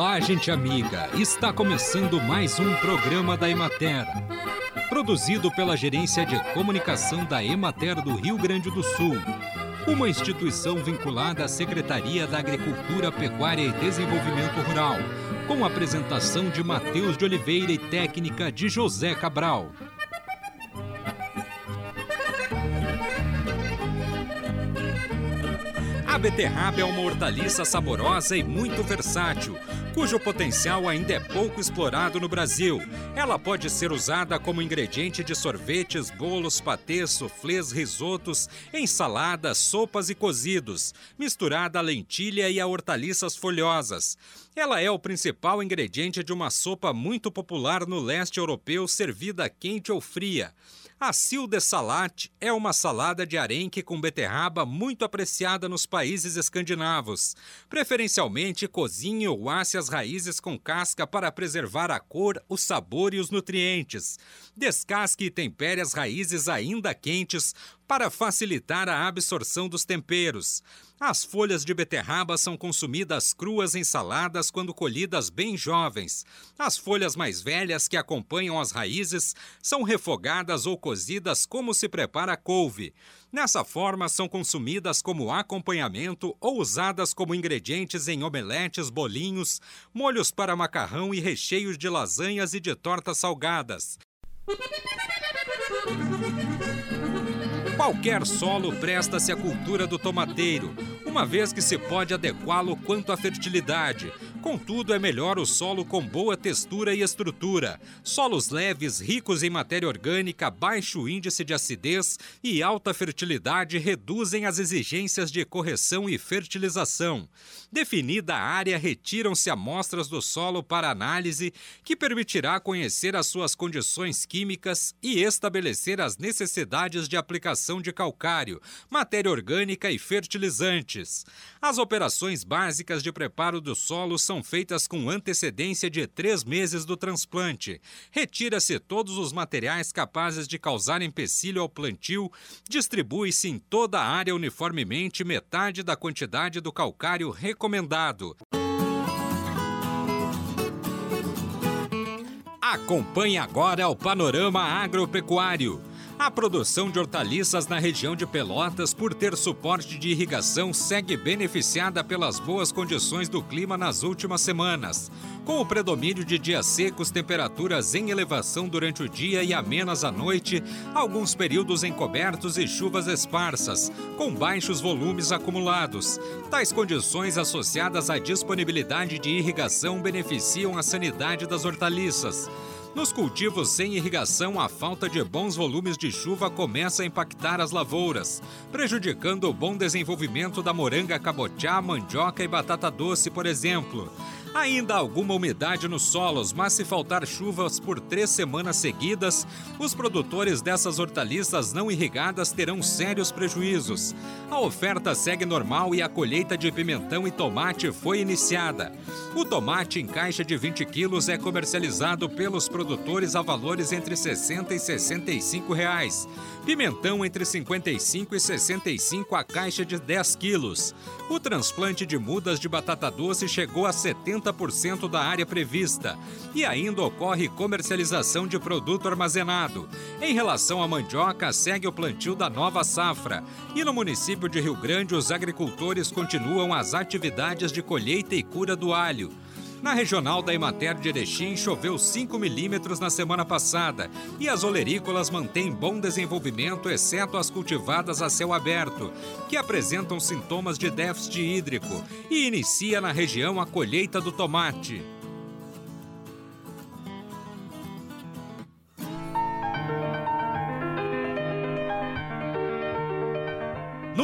Olá, gente amiga! Está começando mais um programa da Emater. Produzido pela Gerência de Comunicação da Emater do Rio Grande do Sul. Uma instituição vinculada à Secretaria da Agricultura, Pecuária e Desenvolvimento Rural. Com apresentação de Matheus de Oliveira e técnica de José Cabral. A beterraba é uma hortaliça saborosa e muito versátil, cujo potencial ainda é pouco explorado no Brasil. Ela pode ser usada como ingrediente de sorvetes, bolos, patês, suflês, risotos, ensaladas, sopas e cozidos, misturada à lentilha e a hortaliças folhosas. Ela é o principal ingrediente de uma sopa muito popular no leste europeu servida quente ou fria. A sil de salat é uma salada de arenque com beterraba muito apreciada nos países escandinavos. Preferencialmente cozinhe ou asse as raízes com casca para preservar a cor, o sabor e os nutrientes. Descasque e tempere as raízes ainda quentes para facilitar a absorção dos temperos. As folhas de beterraba são consumidas cruas em saladas quando colhidas bem jovens. As folhas mais velhas que acompanham as raízes são refogadas ou cozidas como se prepara a couve. Nessa forma, são consumidas como acompanhamento ou usadas como ingredientes em omeletes, bolinhos, molhos para macarrão e recheios de lasanhas e de tortas salgadas. Qualquer solo presta-se à cultura do tomateiro, uma vez que se pode adequá-lo quanto à fertilidade. Contudo, é melhor o solo com boa textura e estrutura. Solos leves, ricos em matéria orgânica, baixo índice de acidez e alta fertilidade reduzem as exigências de correção e fertilização. Definida a área, retiram-se amostras do solo para análise, que permitirá conhecer as suas condições químicas e estabelecer as necessidades de aplicação de calcário, matéria orgânica e fertilizantes. As operações básicas de preparo do solo são feitas com antecedência de três meses do transplante. Retira-se todos os materiais capazes de causar empecilho ao plantio, distribui-se em toda a área uniformemente metade da quantidade do calcário recomendado. Acompanhe agora o panorama agropecuário. A produção de hortaliças na região de Pelotas, por ter suporte de irrigação, segue beneficiada pelas boas condições do clima nas últimas semanas. Com o predomínio de dias secos, temperaturas em elevação durante o dia e amenas à noite, alguns períodos encobertos e chuvas esparsas, com baixos volumes acumulados. Tais condições associadas à disponibilidade de irrigação beneficiam a sanidade das hortaliças. Nos cultivos sem irrigação, a falta de bons volumes de chuva começa a impactar as lavouras, prejudicando o bom desenvolvimento da moranga cabotiá, mandioca e batata doce, por exemplo. Ainda alguma umidade nos solos, mas se faltar chuvas por três semanas seguidas, os produtores dessas hortaliças não irrigadas terão sérios prejuízos. A oferta segue normal e a colheita de pimentão e tomate foi iniciada. O tomate em caixa de 20 quilos é comercializado pelos produtores a valores entre 60 e 65 reais. Pimentão entre 55 e 65 a caixa de 10 quilos. O transplante de mudas de batata doce chegou a 70% da área prevista. E ainda ocorre comercialização de produto armazenado. Em relação à mandioca, segue o plantio da nova safra. E no município de Rio Grande, os agricultores continuam as atividades de colheita e cura do alho. Na regional da Emater de Erechim, choveu 5 milímetros na semana passada e as olerícolas mantêm bom desenvolvimento, exceto as cultivadas a céu aberto, que apresentam sintomas de déficit hídrico, e inicia na região a colheita do tomate.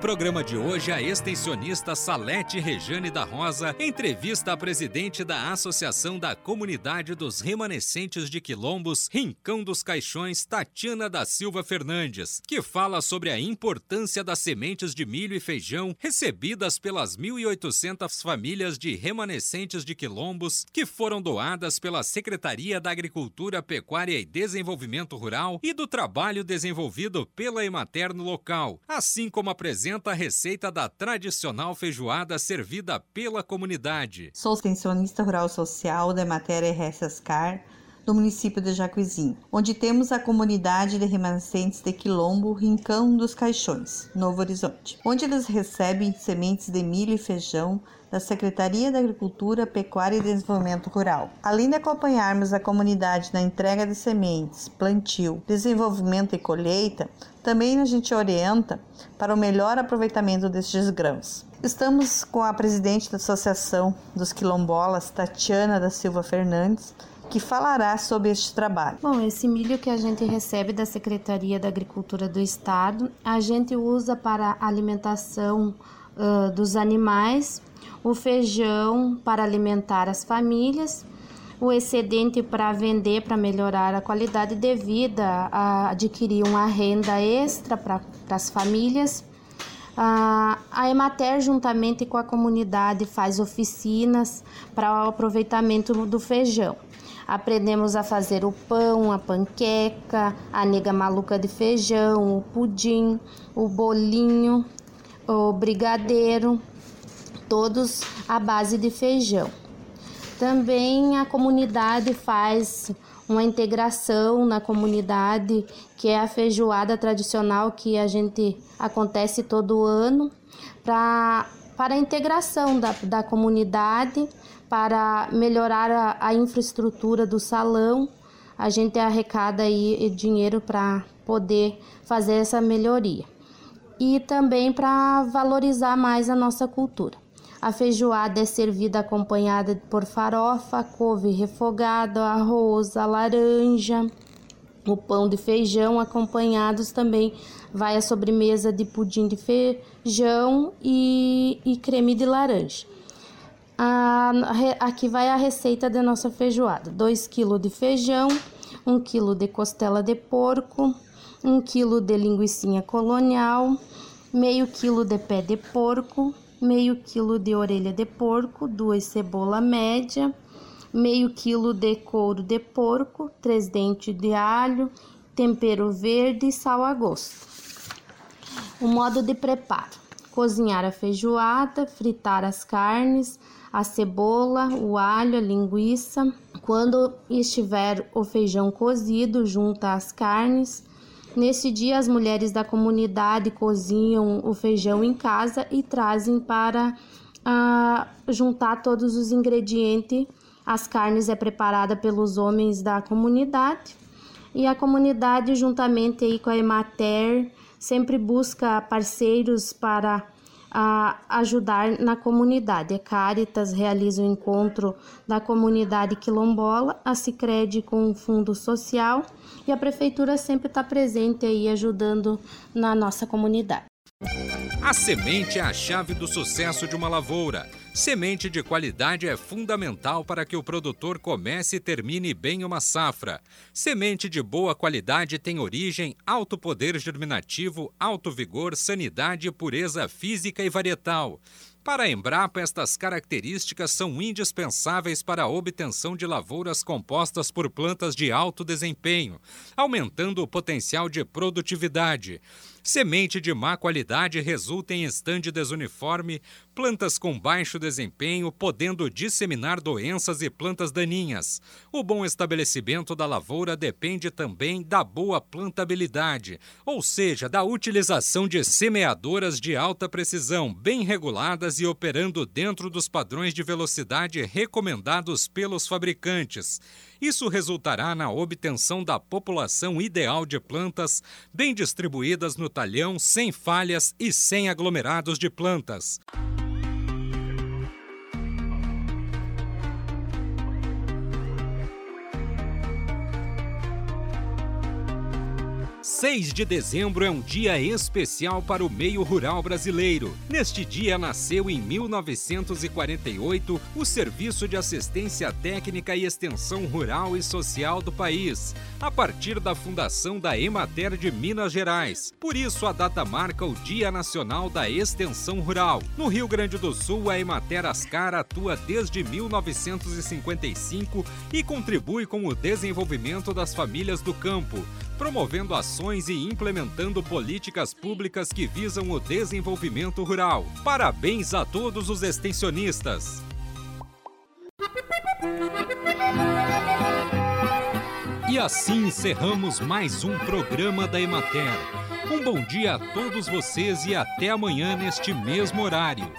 Programa de hoje, a extensionista Salete Rejane da Rosa entrevista a presidente da Associação da Comunidade dos Remanescentes de Quilombos, Rincão dos Caixões, Tatiana da Silva Fernandes, que fala sobre a importância das sementes de milho e feijão recebidas pelas 1.800 famílias de remanescentes de Quilombos que foram doadas pela Secretaria da Agricultura, Pecuária e Desenvolvimento Rural e do trabalho desenvolvido pela Emater no local, assim como a presença apresenta a receita da tradicional feijoada servida pela comunidade. Sou extensionista rural social da Matéria Ressascar, do município de Jacuizinho, onde temos a comunidade de remanescentes de Quilombo Rincão dos Caixões, Novo Horizonte, onde eles recebem sementes de milho e feijão da Secretaria da Agricultura, Pecuária e Desenvolvimento Rural. Além de acompanharmos a comunidade na entrega de sementes, plantio, desenvolvimento e colheita, também a gente orienta para o melhor aproveitamento destes grãos. Estamos com a presidente da Associação dos Quilombolas, Tatiana da Silva Fernandes, que falará sobre este trabalho. Bom, esse milho que a gente recebe da Secretaria da Agricultura do Estado, a gente usa para alimentação uh, dos animais, o feijão para alimentar as famílias, o excedente para vender para melhorar a qualidade de vida, a adquirir uma renda extra para as famílias. A Emater, juntamente com a comunidade, faz oficinas para o aproveitamento do feijão. Aprendemos a fazer o pão, a panqueca, a nega maluca de feijão, o pudim, o bolinho, o brigadeiro, todos à base de feijão. Também a comunidade faz uma integração na comunidade, que é a feijoada tradicional que a gente acontece todo ano, pra, para a integração da, da comunidade para melhorar a, a infraestrutura do salão. A gente arrecada aí dinheiro para poder fazer essa melhoria e também para valorizar mais a nossa cultura. A feijoada é servida acompanhada por farofa, couve refogada, arroz, a laranja, o pão de feijão acompanhados também vai a sobremesa de pudim de feijão e, e creme de laranja. A, aqui vai a receita da nossa feijoada: 2 kg de feijão, 1 kg de costela de porco, 1 kg de linguiça colonial, meio quilo de pé de porco, meio quilo de orelha de porco, duas cebola média, meio quilo de couro de porco, três dentes de alho, tempero verde e sal a gosto. O modo de preparo: cozinhar a feijoada, fritar as carnes, a cebola, o alho, a linguiça. Quando estiver o feijão cozido, junta as carnes. Nesse dia, as mulheres da comunidade cozinham o feijão em casa e trazem para ah, juntar todos os ingredientes. As carnes é preparada pelos homens da comunidade e a comunidade, juntamente aí com a Emater, sempre busca parceiros para a ajudar na comunidade. A Caritas realiza o encontro da comunidade quilombola, a Cicred com o Fundo Social e a Prefeitura sempre está presente aí ajudando na nossa comunidade. A semente é a chave do sucesso de uma lavoura. Semente de qualidade é fundamental para que o produtor comece e termine bem uma safra. Semente de boa qualidade tem origem, alto poder germinativo, alto vigor, sanidade, pureza física e varietal. Para a Embrapa, estas características são indispensáveis para a obtenção de lavouras compostas por plantas de alto desempenho, aumentando o potencial de produtividade. Semente de má qualidade resulta em estande desuniforme, plantas com baixo desempenho, podendo disseminar doenças e plantas daninhas. O bom estabelecimento da lavoura depende também da boa plantabilidade, ou seja, da utilização de semeadoras de alta precisão, bem reguladas e operando dentro dos padrões de velocidade recomendados pelos fabricantes. Isso resultará na obtenção da população ideal de plantas bem distribuídas no talhão, sem falhas e sem aglomerados de plantas. 6 de dezembro é um dia especial para o meio rural brasileiro. Neste dia nasceu em 1948 o Serviço de Assistência Técnica e Extensão Rural e Social do país, a partir da fundação da Emater de Minas Gerais. Por isso a data marca o Dia Nacional da Extensão Rural. No Rio Grande do Sul, a Emater Ascar atua desde 1955 e contribui com o desenvolvimento das famílias do campo promovendo ações e implementando políticas públicas que visam o desenvolvimento rural. Parabéns a todos os extensionistas! E assim encerramos mais um programa da Emater. Um bom dia a todos vocês e até amanhã neste mesmo horário.